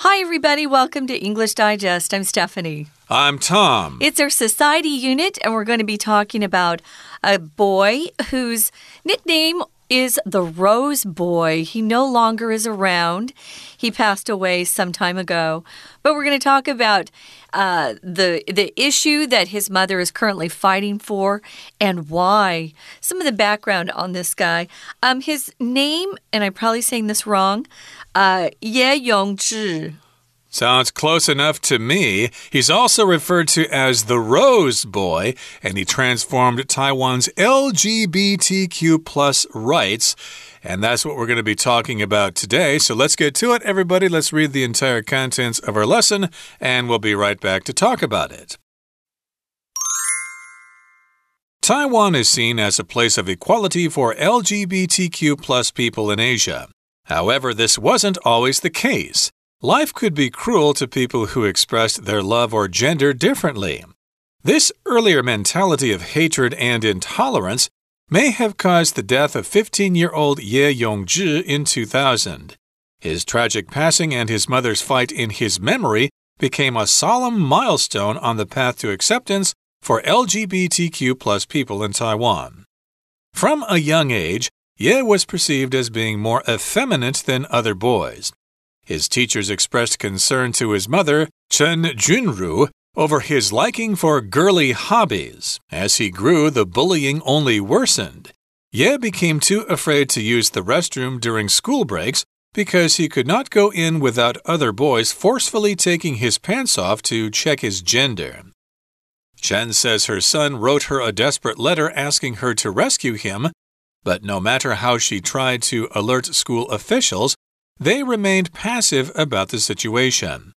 Hi, everybody. Welcome to English Digest. I'm Stephanie. I'm Tom. It's our society unit, and we're going to be talking about a boy whose nickname is the Rose Boy. He no longer is around. He passed away some time ago. But we're going to talk about uh, the the issue that his mother is currently fighting for and why. Some of the background on this guy. Um, his name, and I'm probably saying this wrong, uh, Ye Yongzhi. Sounds close enough to me. He's also referred to as the Rose Boy, and he transformed Taiwan's LGBTQ plus rights. And that's what we're going to be talking about today. So let's get to it, everybody. Let's read the entire contents of our lesson, and we'll be right back to talk about it. Taiwan is seen as a place of equality for LGBTQ plus people in Asia. However, this wasn't always the case. Life could be cruel to people who expressed their love or gender differently. This earlier mentality of hatred and intolerance may have caused the death of 15 year old Ye Yongzhi in 2000. His tragic passing and his mother's fight in his memory became a solemn milestone on the path to acceptance for LGBTQ plus people in Taiwan. From a young age, Ye was perceived as being more effeminate than other boys. His teachers expressed concern to his mother, Chen Junru, over his liking for girly hobbies. As he grew, the bullying only worsened. Ye became too afraid to use the restroom during school breaks because he could not go in without other boys forcefully taking his pants off to check his gender. Chen says her son wrote her a desperate letter asking her to rescue him, but no matter how she tried to alert school officials, they remained passive about the situation.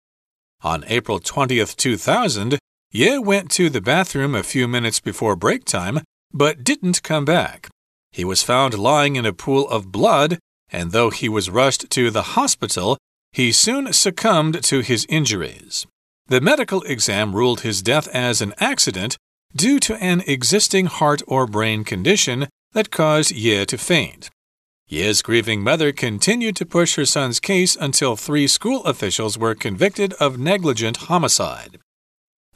On April 20th, 2000, Ye went to the bathroom a few minutes before break time, but didn't come back. He was found lying in a pool of blood, and though he was rushed to the hospital, he soon succumbed to his injuries. The medical exam ruled his death as an accident due to an existing heart or brain condition that caused Ye to faint. Ye's grieving mother continued to push her son's case until three school officials were convicted of negligent homicide.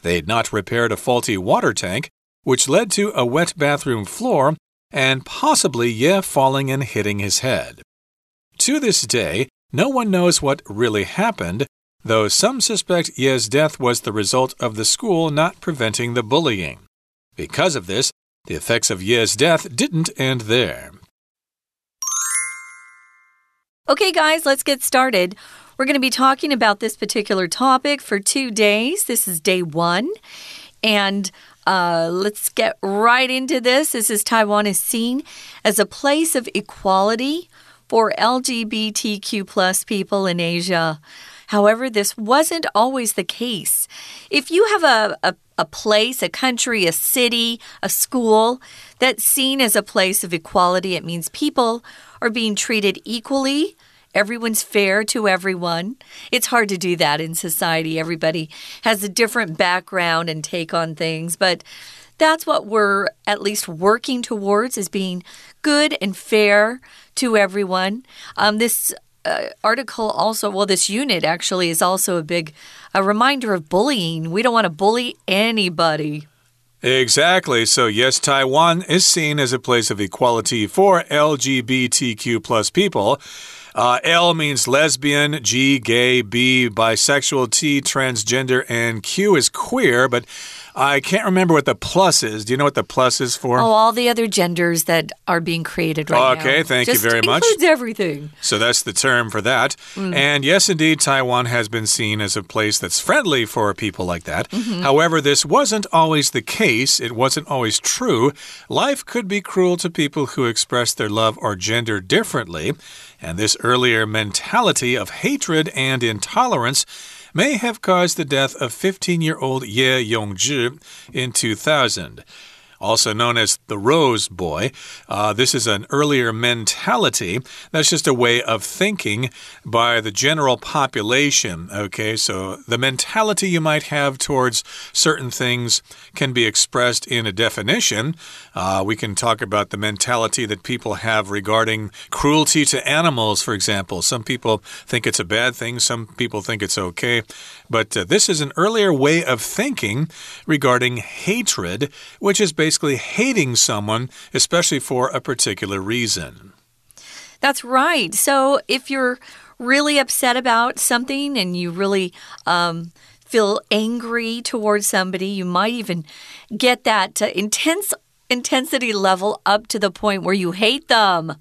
They had not repaired a faulty water tank, which led to a wet bathroom floor and possibly Ye falling and hitting his head. To this day, no one knows what really happened, though some suspect Ye's death was the result of the school not preventing the bullying. Because of this, the effects of Ye's death didn't end there. Okay, guys, let's get started. We're going to be talking about this particular topic for two days. This is day one. And uh, let's get right into this. This is Taiwan is seen as a place of equality for LGBTQ plus people in Asia. However, this wasn't always the case. If you have a, a, a, place, a country, a city, a school that's seen as a place of equality, it means people are being treated equally. Everyone's fair to everyone. It's hard to do that in society. Everybody has a different background and take on things, but that's what we're at least working towards is being good and fair to everyone. Um, this uh, article also, well, this unit actually is also a big a reminder of bullying. We don't want to bully anybody. Exactly. So, yes, Taiwan is seen as a place of equality for LGBTQ plus people. Uh, L means lesbian, G, gay, B, bisexual, T, transgender, and Q is queer. But I can't remember what the plus is. Do you know what the plus is for? Oh, all the other genders that are being created right okay, now. Okay, thank Just you very much. Includes everything. So that's the term for that. Mm. And yes, indeed, Taiwan has been seen as a place that's friendly for people like that. Mm -hmm. However, this wasn't always the case. It wasn't always true. Life could be cruel to people who express their love or gender differently. And this earlier mentality of hatred and intolerance may have caused the death of 15 year old Ye Yongzhi in 2000. Also known as the Rose Boy. Uh, this is an earlier mentality. That's just a way of thinking by the general population. Okay, so the mentality you might have towards certain things can be expressed in a definition. Uh, we can talk about the mentality that people have regarding cruelty to animals, for example. Some people think it's a bad thing, some people think it's okay. But uh, this is an earlier way of thinking regarding hatred, which is basically hating someone, especially for a particular reason. That's right. So if you're really upset about something and you really um, feel angry towards somebody, you might even get that uh, intense intensity level up to the point where you hate them.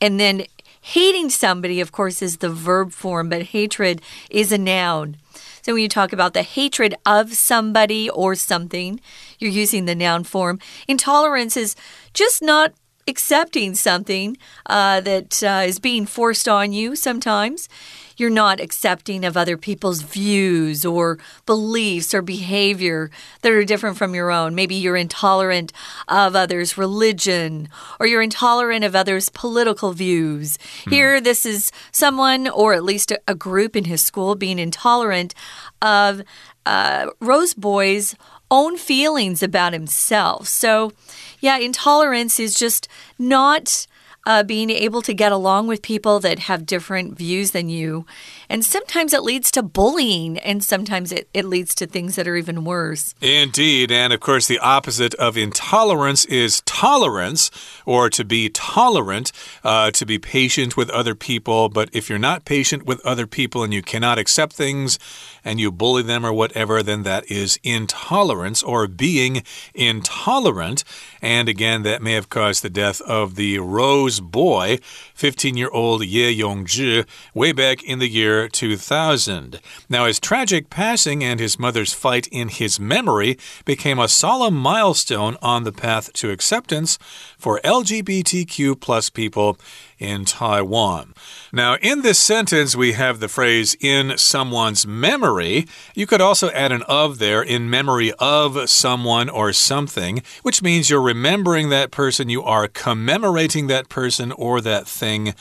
And then hating somebody, of course, is the verb form, but hatred is a noun. So when you talk about the hatred of somebody or something, you're using the noun form. Intolerance is just not accepting something uh, that uh, is being forced on you sometimes. You're not accepting of other people's views or beliefs or behavior that are different from your own. Maybe you're intolerant of others' religion or you're intolerant of others' political views. Hmm. Here, this is someone, or at least a, a group in his school, being intolerant of uh, Rose Boy's own feelings about himself. So, yeah, intolerance is just not uh, being able to get along with people that have different views than you. And sometimes it leads to bullying, and sometimes it, it leads to things that are even worse. Indeed. And of course, the opposite of intolerance is tolerance, or to be tolerant, uh, to be patient with other people. But if you're not patient with other people and you cannot accept things and you bully them or whatever, then that is intolerance or being intolerant. And again, that may have caused the death of the Rose boy, 15 year old Ye Yongzhi, way back in the year 2000. Now, his tragic passing and his mother's fight in his memory became a solemn milestone on the path to acceptance for LGBTQ plus people in Taiwan. Now, in this sentence, we have the phrase in someone's memory. You could also add an of there, in memory of someone or something, which means you're remembering that person, you are commemorating that person or that thing.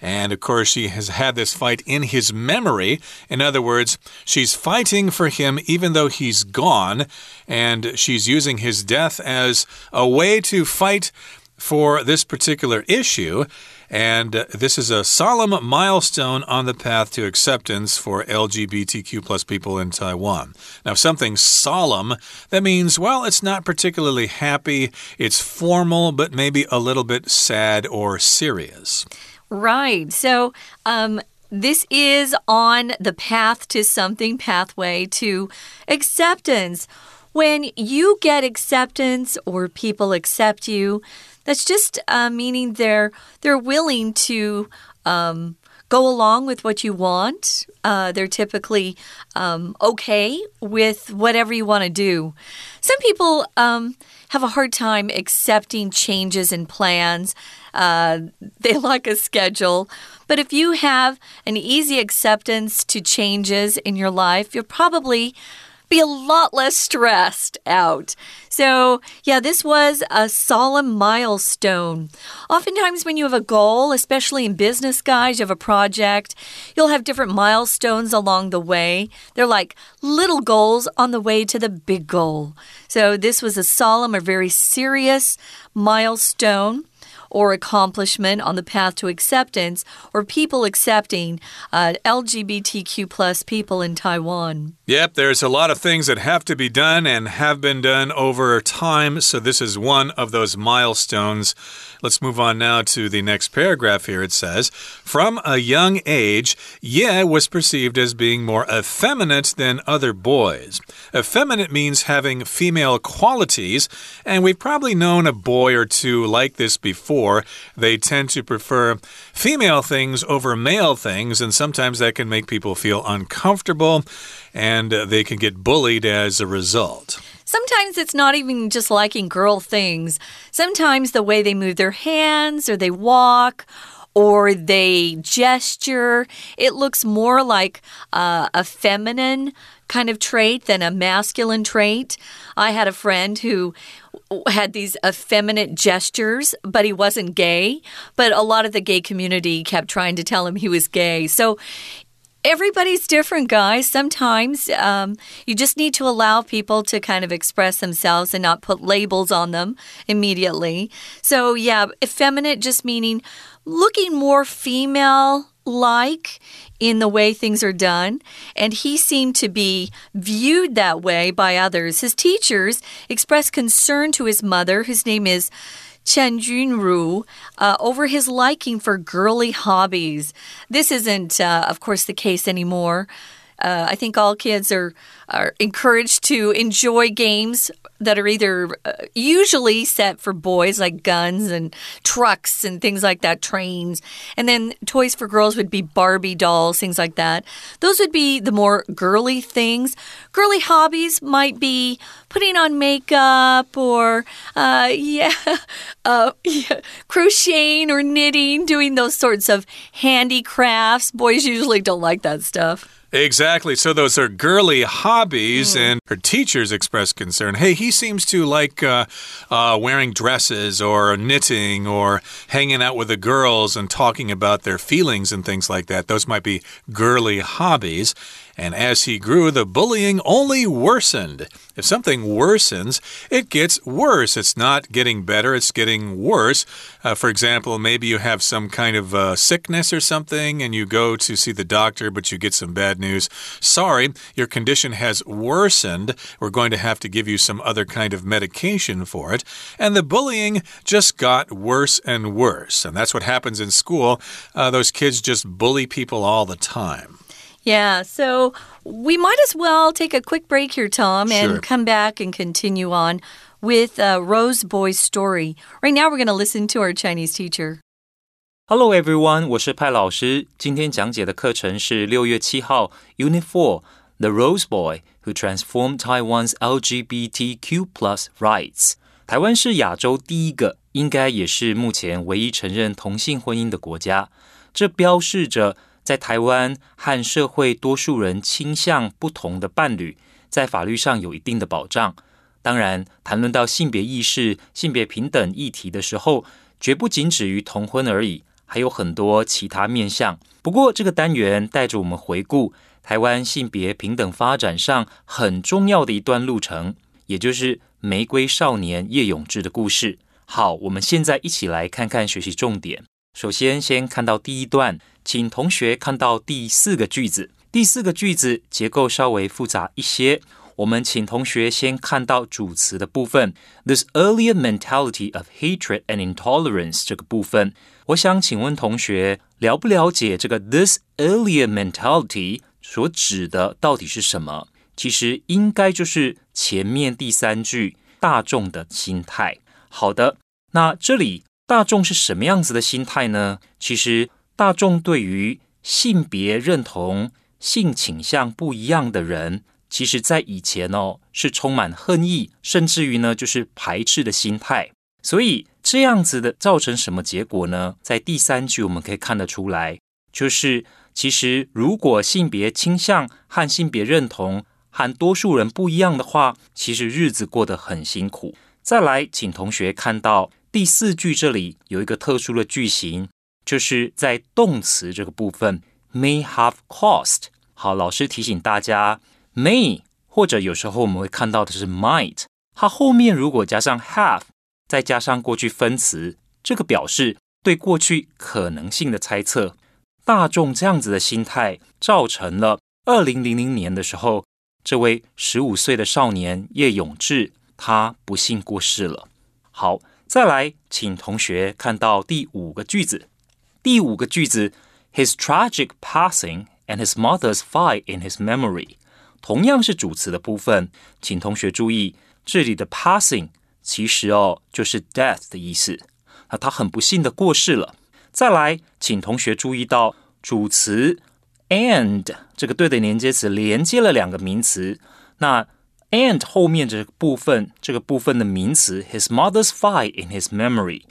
And of course, she has had this fight in his memory. In other words, she's fighting for him even though he's gone. And she's using his death as a way to fight for this particular issue. And this is a solemn milestone on the path to acceptance for LGBTQ plus people in Taiwan. Now, something solemn, that means, well, it's not particularly happy, it's formal, but maybe a little bit sad or serious. Right. So, um, this is on the path to something, pathway to acceptance. When you get acceptance or people accept you, that's just uh, meaning they're they're willing to um, go along with what you want. Uh, they're typically um, okay with whatever you want to do. Some people um, have a hard time accepting changes in plans. Uh, they like a schedule. But if you have an easy acceptance to changes in your life, you'll probably be a lot less stressed out. So, yeah, this was a solemn milestone. Oftentimes, when you have a goal, especially in business, guys, you have a project, you'll have different milestones along the way. They're like little goals on the way to the big goal. So, this was a solemn or very serious milestone or accomplishment on the path to acceptance or people accepting uh, LGBTQ plus people in Taiwan. Yep, there's a lot of things that have to be done and have been done over time. So this is one of those milestones. Let's move on now to the next paragraph here. It says, From a young age, Ye was perceived as being more effeminate than other boys. Effeminate means having female qualities, and we've probably known a boy or two like this before. They tend to prefer female things over male things, and sometimes that can make people feel uncomfortable and they can get bullied as a result. Sometimes it's not even just liking girl things. Sometimes the way they move their hands or they walk or they gesture. It looks more like uh, a feminine kind of trait than a masculine trait. I had a friend who had these effeminate gestures, but he wasn't gay. But a lot of the gay community kept trying to tell him he was gay. So everybody's different, guys. Sometimes um, you just need to allow people to kind of express themselves and not put labels on them immediately. So, yeah, effeminate just meaning looking more female like in the way things are done, and he seemed to be viewed that way by others. His teachers expressed concern to his mother, whose name is Chen Junru uh, over his liking for girly hobbies. This isn't, uh, of course, the case anymore. Uh, I think all kids are are encouraged to enjoy games that are either uh, usually set for boys, like guns and trucks and things like that, trains. And then toys for girls would be Barbie dolls, things like that. Those would be the more girly things. Girly hobbies might be putting on makeup or, uh, yeah, uh, yeah, crocheting or knitting, doing those sorts of handicrafts. Boys usually don't like that stuff. Exactly. So those are girly hobbies, mm. and her teachers expressed concern. Hey, he seems to like uh, uh, wearing dresses or knitting or hanging out with the girls and talking about their feelings and things like that. Those might be girly hobbies. And as he grew, the bullying only worsened. If something worsens, it gets worse. It's not getting better, it's getting worse. Uh, for example, maybe you have some kind of uh, sickness or something, and you go to see the doctor, but you get some bad news. Sorry, your condition has worsened. We're going to have to give you some other kind of medication for it. And the bullying just got worse and worse. And that's what happens in school. Uh, those kids just bully people all the time. Yeah, so we might as well take a quick break here, Tom, and sure. come back and continue on with uh, Rose Boy's story. Right now, we're going to listen to our Chinese teacher. Hello everyone，我是派老师。今天讲解的课程是六月七号 Unit Four The Rose Boy Who Transformed Taiwan's LGBTQ Plus Rights。台湾是亚洲第一个，应该也是目前唯一承认同性婚姻的国家。这标示着。 在台湾和社会多数人倾向不同的伴侣，在法律上有一定的保障。当然，谈论到性别意识、性别平等议题的时候，绝不仅止于同婚而已，还有很多其他面向。不过，这个单元带着我们回顾台湾性别平等发展上很重要的一段路程，也就是玫瑰少年叶永志的故事。好，我们现在一起来看看学习重点。首先，先看到第一段。请同学看到第四个句子，第四个句子结构稍微复杂一些。我们请同学先看到主词的部分，this earlier mentality of hatred and intolerance 这个部分。我想请问同学，了不了解这个 this earlier mentality 所指的到底是什么？其实应该就是前面第三句大众的心态。好的，那这里大众是什么样子的心态呢？其实。大众对于性别认同、性倾向不一样的人，其实在以前哦是充满恨意，甚至于呢就是排斥的心态。所以这样子的造成什么结果呢？在第三句我们可以看得出来，就是其实如果性别倾向和性别认同和多数人不一样的话，其实日子过得很辛苦。再来，请同学看到第四句这里有一个特殊的句型。就是在动词这个部分，may have caused。好，老师提醒大家，may 或者有时候我们会看到的是 might，它后面如果加上 have，再加上过去分词，这个表示对过去可能性的猜测。大众这样子的心态，造成了二零零零年的时候，这位十五岁的少年叶永志，他不幸过世了。好，再来，请同学看到第五个句子。第五个句子，His tragic passing and his mother's fight in his memory，同样是主词的部分，请同学注意，这里的 passing 其实哦就是 death 的意思，那他很不幸的过世了。再来，请同学注意到主词 and 这个对的连接词连接了两个名词，那 and 后面这个部分，这个部分的名词 his mother's fight in his memory。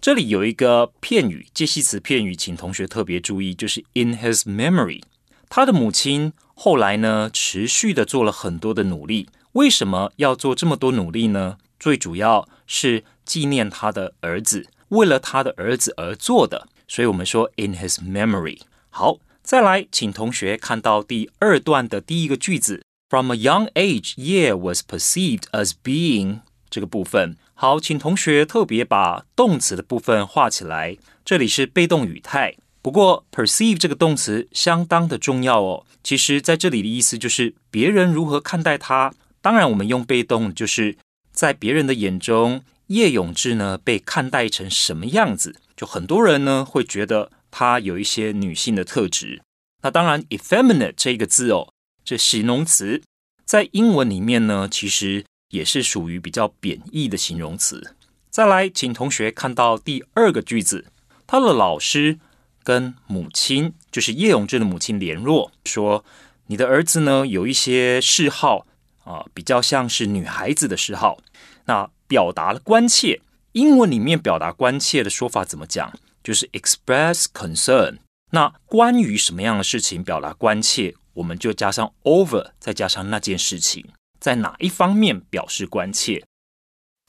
这里有一个片语，介系词片语，请同学特别注意，就是 in his memory。他的母亲后来呢，持续的做了很多的努力。为什么要做这么多努力呢？最主要是纪念他的儿子，为了他的儿子而做的。所以我们说 in his memory。好，再来，请同学看到第二段的第一个句子，From a young age, Ye was perceived as being 这个部分。好，请同学特别把动词的部分画起来。这里是被动语态，不过 perceive 这个动词相当的重要哦。其实在这里的意思就是别人如何看待他。当然，我们用被动就是在别人的眼中，叶永志呢被看待成什么样子？就很多人呢会觉得他有一些女性的特质。那当然，effeminate 这个字哦，这形容词在英文里面呢，其实。也是属于比较贬义的形容词。再来，请同学看到第二个句子，他的老师跟母亲，就是叶永志的母亲联络，说你的儿子呢有一些嗜好啊，比较像是女孩子的嗜好。那表达了关切，英文里面表达关切的说法怎么讲？就是 express concern。那关于什么样的事情表达关切，我们就加上 over，再加上那件事情。在哪一方面表示关切？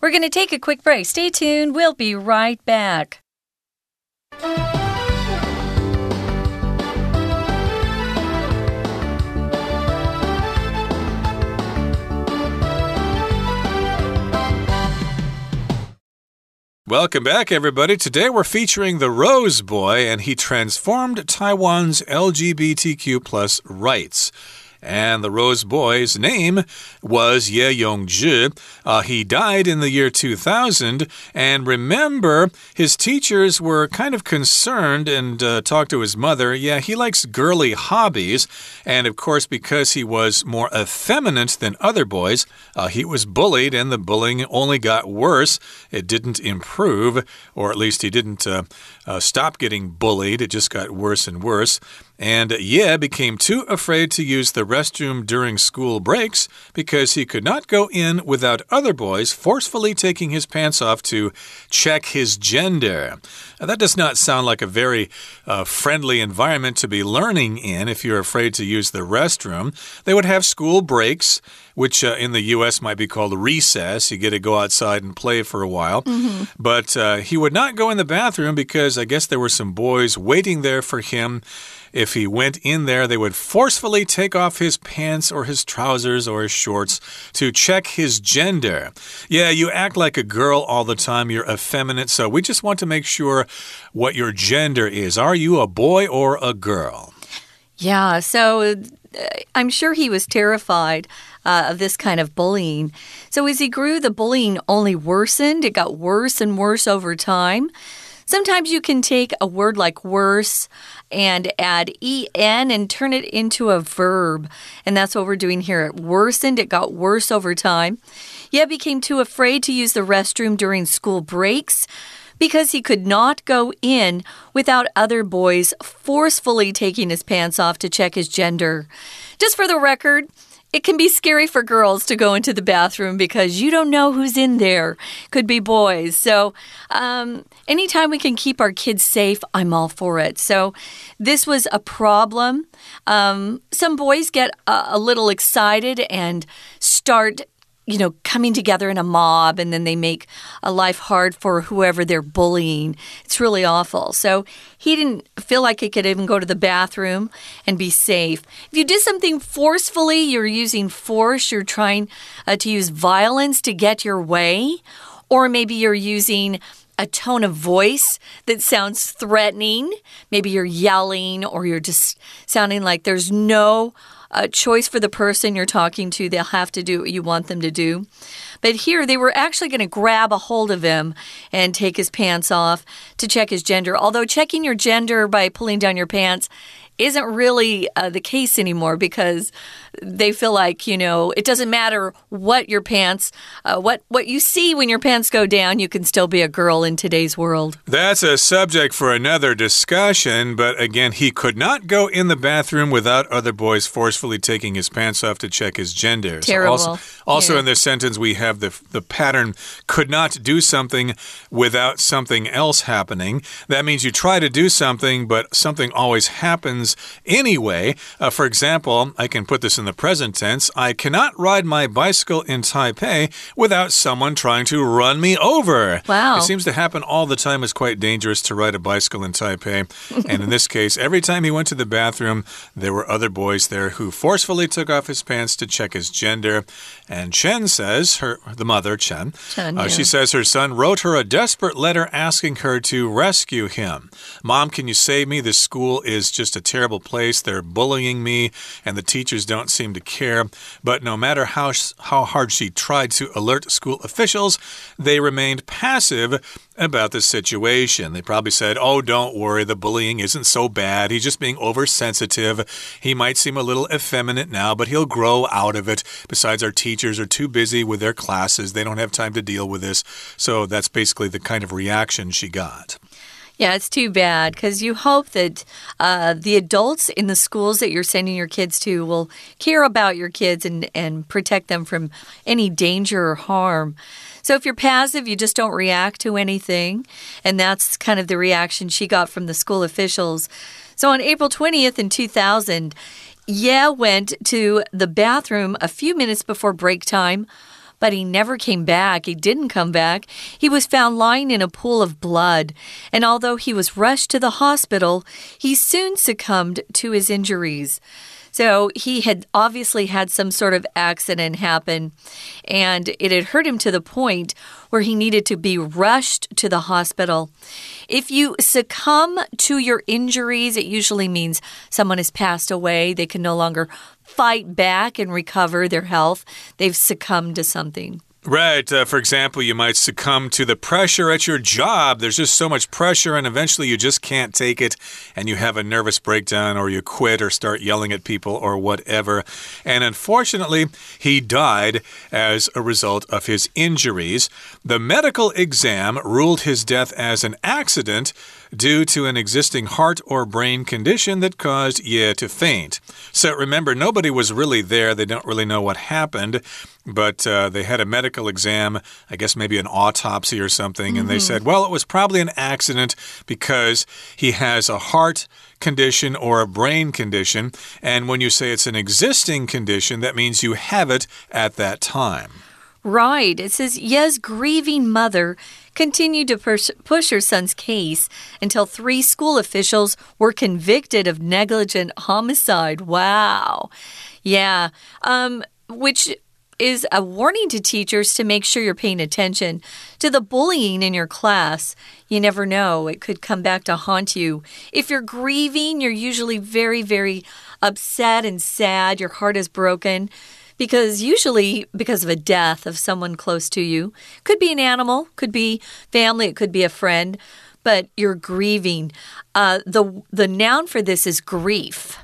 We're going to take a quick break. Stay tuned. We'll be right back. Welcome back, everybody. Today we're featuring the Rose Boy, and he transformed Taiwan's LGBTQ plus rights. And the Rose Boy's name was Ye Yongzhi. Uh, he died in the year 2000. And remember, his teachers were kind of concerned and uh, talked to his mother. Yeah, he likes girly hobbies. And of course, because he was more effeminate than other boys, uh, he was bullied, and the bullying only got worse. It didn't improve, or at least he didn't uh, uh, stop getting bullied. It just got worse and worse. And Ye became too afraid to use the restroom during school breaks because he could not go in without other boys forcefully taking his pants off to check his gender. Now, that does not sound like a very uh, friendly environment to be learning in if you're afraid to use the restroom. They would have school breaks which uh, in the U.S. might be called recess. You get to go outside and play for a while. Mm -hmm. But uh, he would not go in the bathroom because I guess there were some boys waiting there for him. If he went in there, they would forcefully take off his pants or his trousers or his shorts to check his gender. Yeah, you act like a girl all the time. You're effeminate. So we just want to make sure what your gender is. Are you a boy or a girl? Yeah, so uh, I'm sure he was terrified uh, of this kind of bullying. So as he grew, the bullying only worsened. It got worse and worse over time. Sometimes you can take a word like worse and add en and turn it into a verb. And that's what we're doing here. It worsened, it got worse over time. Ye became too afraid to use the restroom during school breaks because he could not go in without other boys forcefully taking his pants off to check his gender. Just for the record, it can be scary for girls to go into the bathroom because you don't know who's in there. Could be boys. So, um, anytime we can keep our kids safe, I'm all for it. So, this was a problem. Um, some boys get a, a little excited and start you know, coming together in a mob and then they make a life hard for whoever they're bullying. It's really awful. So he didn't feel like he could even go to the bathroom and be safe. If you did something forcefully, you're using force, you're trying uh, to use violence to get your way, or maybe you're using a tone of voice that sounds threatening. Maybe you're yelling or you're just sounding like there's no a choice for the person you're talking to. They'll have to do what you want them to do. But here, they were actually going to grab a hold of him and take his pants off to check his gender. Although, checking your gender by pulling down your pants isn't really uh, the case anymore because they feel like you know it doesn't matter what your pants, uh, what what you see when your pants go down, you can still be a girl in today's world. That's a subject for another discussion. But again, he could not go in the bathroom without other boys forcefully taking his pants off to check his gender. Terrible. So also, also Yeah. in this sentence, we have the the pattern could not do something without something else happening. That means you try to do something, but something always happens anyway. Uh, for example, I can put this in the present tense. I cannot ride my bicycle in Taipei without someone trying to run me over. Wow. It seems to happen all the time. It's quite dangerous to ride a bicycle in Taipei. and in this case, every time he went to the bathroom, there were other boys there who forcefully took off his pants to check his gender. And Chen says, her the mother, Chen, Chen, uh, she says her son wrote her a desperate letter asking her to rescue him. Mom, can you save me? This school is just a terrible place. They're bullying me, and the teachers don't seem to care. But no matter how, how hard she tried to alert school officials, they remained passive about the situation. They probably said, Oh, don't worry, the bullying isn't so bad. He's just being oversensitive. He might seem a little effeminate now, but he'll grow out of it. Besides, our teachers are too busy with their classes, they don't have time to deal with this. So that's basically the kind of reaction she got. Yeah, it's too bad because you hope that uh, the adults in the schools that you're sending your kids to will care about your kids and, and protect them from any danger or harm. So if you're passive, you just don't react to anything. And that's kind of the reaction she got from the school officials. So on April 20th in 2000, Ye went to the bathroom a few minutes before break time but he never came back. He didn't come back. He was found lying in a pool of blood, and although he was rushed to the hospital, he soon succumbed to his injuries. So he had obviously had some sort of accident happen, and it had hurt him to the point where he needed to be rushed to the hospital. If you succumb to your injuries, it usually means someone has passed away. They can no longer fight back and recover their health. They've succumbed to something. Right. Uh, for example, you might succumb to the pressure at your job. There's just so much pressure, and eventually you just can't take it, and you have a nervous breakdown, or you quit, or start yelling at people, or whatever. And unfortunately, he died as a result of his injuries. The medical exam ruled his death as an accident due to an existing heart or brain condition that caused Ye to faint. So remember, nobody was really there. They don't really know what happened, but uh, they had a medical exam, I guess maybe an autopsy or something, and they said, well, it was probably an accident because he has a heart condition or a brain condition. And when you say it's an existing condition, that means you have it at that time. Right. It says Ye's grieving mother continued to push, push her son's case until three school officials were convicted of negligent homicide. Wow. Yeah. Um, which is a warning to teachers to make sure you're paying attention to the bullying in your class. You never know, it could come back to haunt you. If you're grieving, you're usually very, very upset and sad. Your heart is broken because usually because of a death of someone close to you could be an animal could be family it could be a friend but you're grieving uh, the the noun for this is grief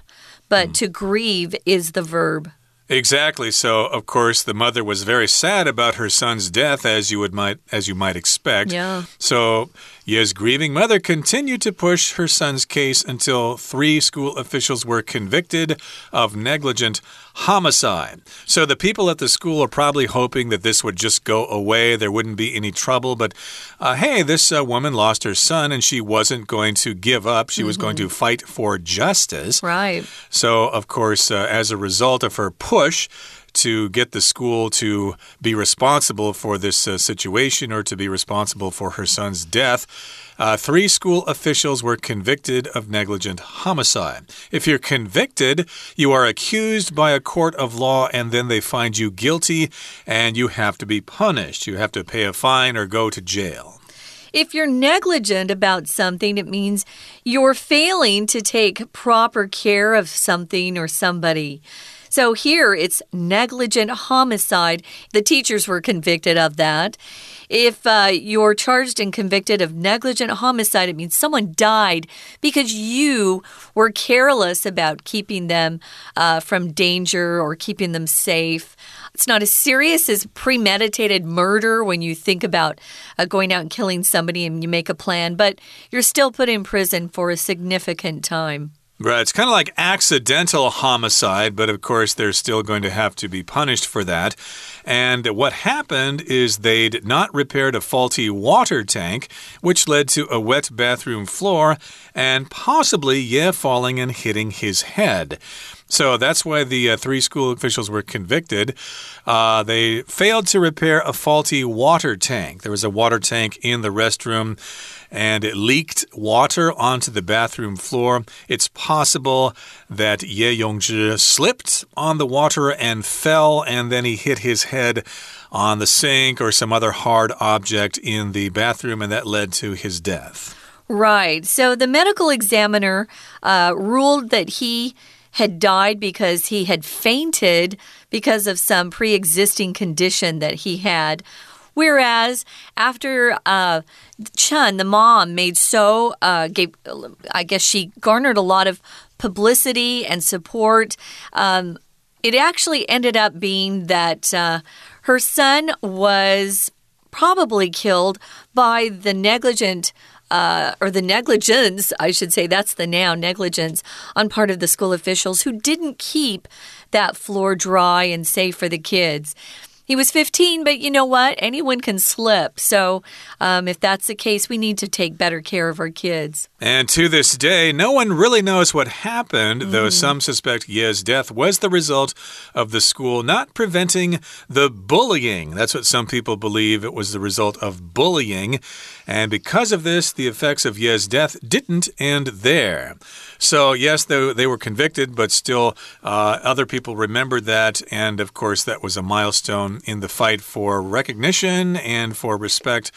but to grieve is the verb Exactly. So, of course, the mother was very sad about her son's death, as you would might as you might expect. Yeah. So, Ye's grieving mother continued to push her son's case until three school officials were convicted of negligent homicide. So, the people at the school are probably hoping that this would just go away. There wouldn't be any trouble. But uh, hey, this uh, woman lost her son, and she wasn't going to give up. She was going to fight for justice. right So, of course, uh, as a result of her push to get the school to be responsible for this uh, situation or to be responsible for her son's death, uh, three school officials were convicted of negligent homicide. If you're convicted, you are accused by a court of law and then they find you guilty and you have to be punished. You have to pay a fine or go to jail. If you're negligent about something, it means you're failing to take proper care of something or somebody. So here it's negligent homicide. The teachers were convicted of that. If uh, you're charged and convicted of negligent homicide, it means someone died because you were careless about keeping them uh, from danger or keeping them safe. It's not as serious as premeditated murder when you think about uh, going out and killing somebody and you make a plan, but you're still put in prison for a significant time. Right. It's kind of like accidental homicide, but of course, they're still going to have to be punished for that. And what happened is they'd not repaired a faulty water tank, which led to a wet bathroom floor and possibly Ye falling and hitting his head. So that's why the uh, three school officials were convicted. Uh, they failed to repair a faulty water tank. There was a water tank in the restroom and it leaked water onto the bathroom floor. It's possible that Ye Yongzhi slipped on the water and fell, and then he hit his head on the sink or some other hard object in the bathroom, and that led to his death. Right. So the medical examiner uh, ruled that he had died because he had fainted because of some pre existing condition that he had. Whereas after uh, Chun, the mom, made so, uh, gave, I guess she garnered a lot of publicity and support. Um, it actually ended up being that uh, her son was probably killed by the negligent uh, or the negligence, I should say, that's the noun, negligence, on part of the school officials who didn't keep that floor dry and safe for the kids. He was 15, but you know what? Anyone can slip. So, um, if that's the case, we need to take better care of our kids. And to this day, no one really knows what happened, mm. though some suspect Ye's death was the result of the school not preventing the bullying. That's what some people believe it was the result of bullying. And because of this, the effects of Ye's death didn't end there. So, yes, they, they were convicted, but still, uh, other people remembered that. And of course, that was a milestone in the fight for recognition and for respect.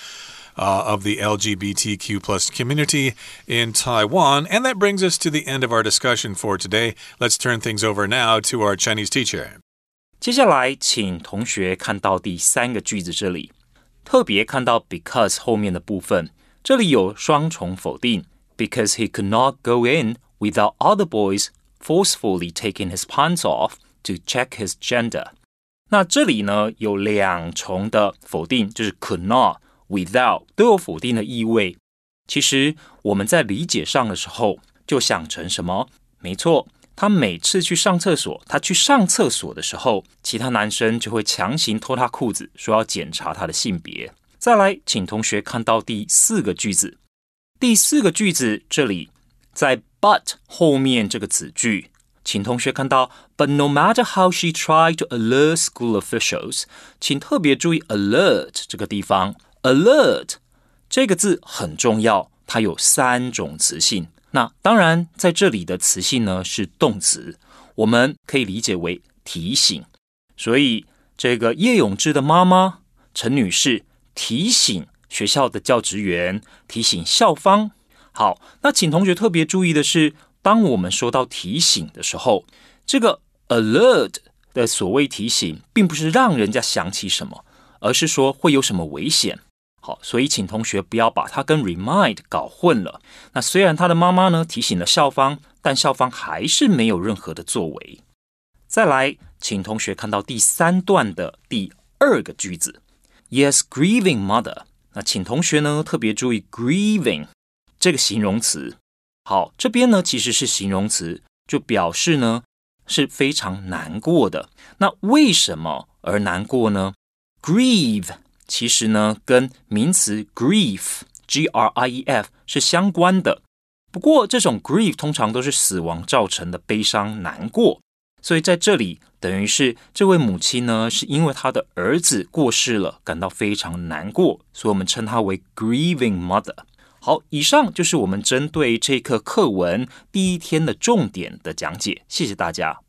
Uh, of the LGBTQ plus community in Taiwan. And that brings us to the end of our discussion for today. Let's turn things over now to our Chinese teacher. 接下来，请同学看到第三个句子这里，特别看到 because 后面的部分，这里有双重否定，because he could not go in without other boys forcefully taking his pants off to check his gender。那这里呢有两重的否定，就是 could not、without 都有否定的意味。其实我们在理解上的时候，就想成什么？没错，他每次去上厕所，他去上厕所的时候，其他男生就会强行脱他裤子，说要检查他的性别。再来，请同学看到第四个句子。第四个句子这里在 but 后面这个子句，请同学看到 But no matter how she tried to alert school officials，请特别注意 alert 这个地方。alert 这个字很重要，它有三种词性。那当然在这里的词性呢是动词，我们可以理解为提醒。所以这个叶永志的妈妈陈女士提醒学校的教职员，提醒校方。好，那请同学特别注意的是，当我们说到提醒的时候，这个 alert 的所谓提醒，并不是让人家想起什么，而是说会有什么危险。好，所以请同学不要把它跟 remind 搞混了。那虽然他的妈妈呢提醒了校方，但校方还是没有任何的作为。再来，请同学看到第三段的第二个句子，Yes, grieving mother。那请同学呢特别注意 grieving。这个形容词，好，这边呢其实是形容词，就表示呢是非常难过的。那为什么而难过呢？Grieve 其实呢跟名词 grief（g r i e f） 是相关的。不过这种 grief 通常都是死亡造成的悲伤难过，所以在这里等于是这位母亲呢是因为她的儿子过世了感到非常难过，所以我们称她为 grieving mother。好，以上就是我们针对这课课文第一天的重点的讲解。谢谢大家。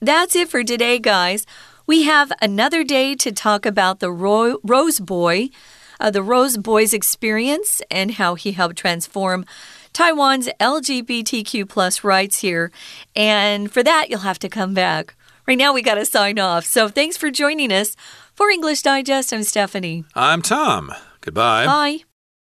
That's it for today, guys. We have another day to talk about the Ro Rose Boy, uh, the Rose Boy's experience, and how he helped transform Taiwan's LGBTQ plus rights here. And for that, you'll have to come back. Right now, we got to sign off. So thanks for joining us. For English Digest, I'm Stephanie. I'm Tom. Goodbye. Bye.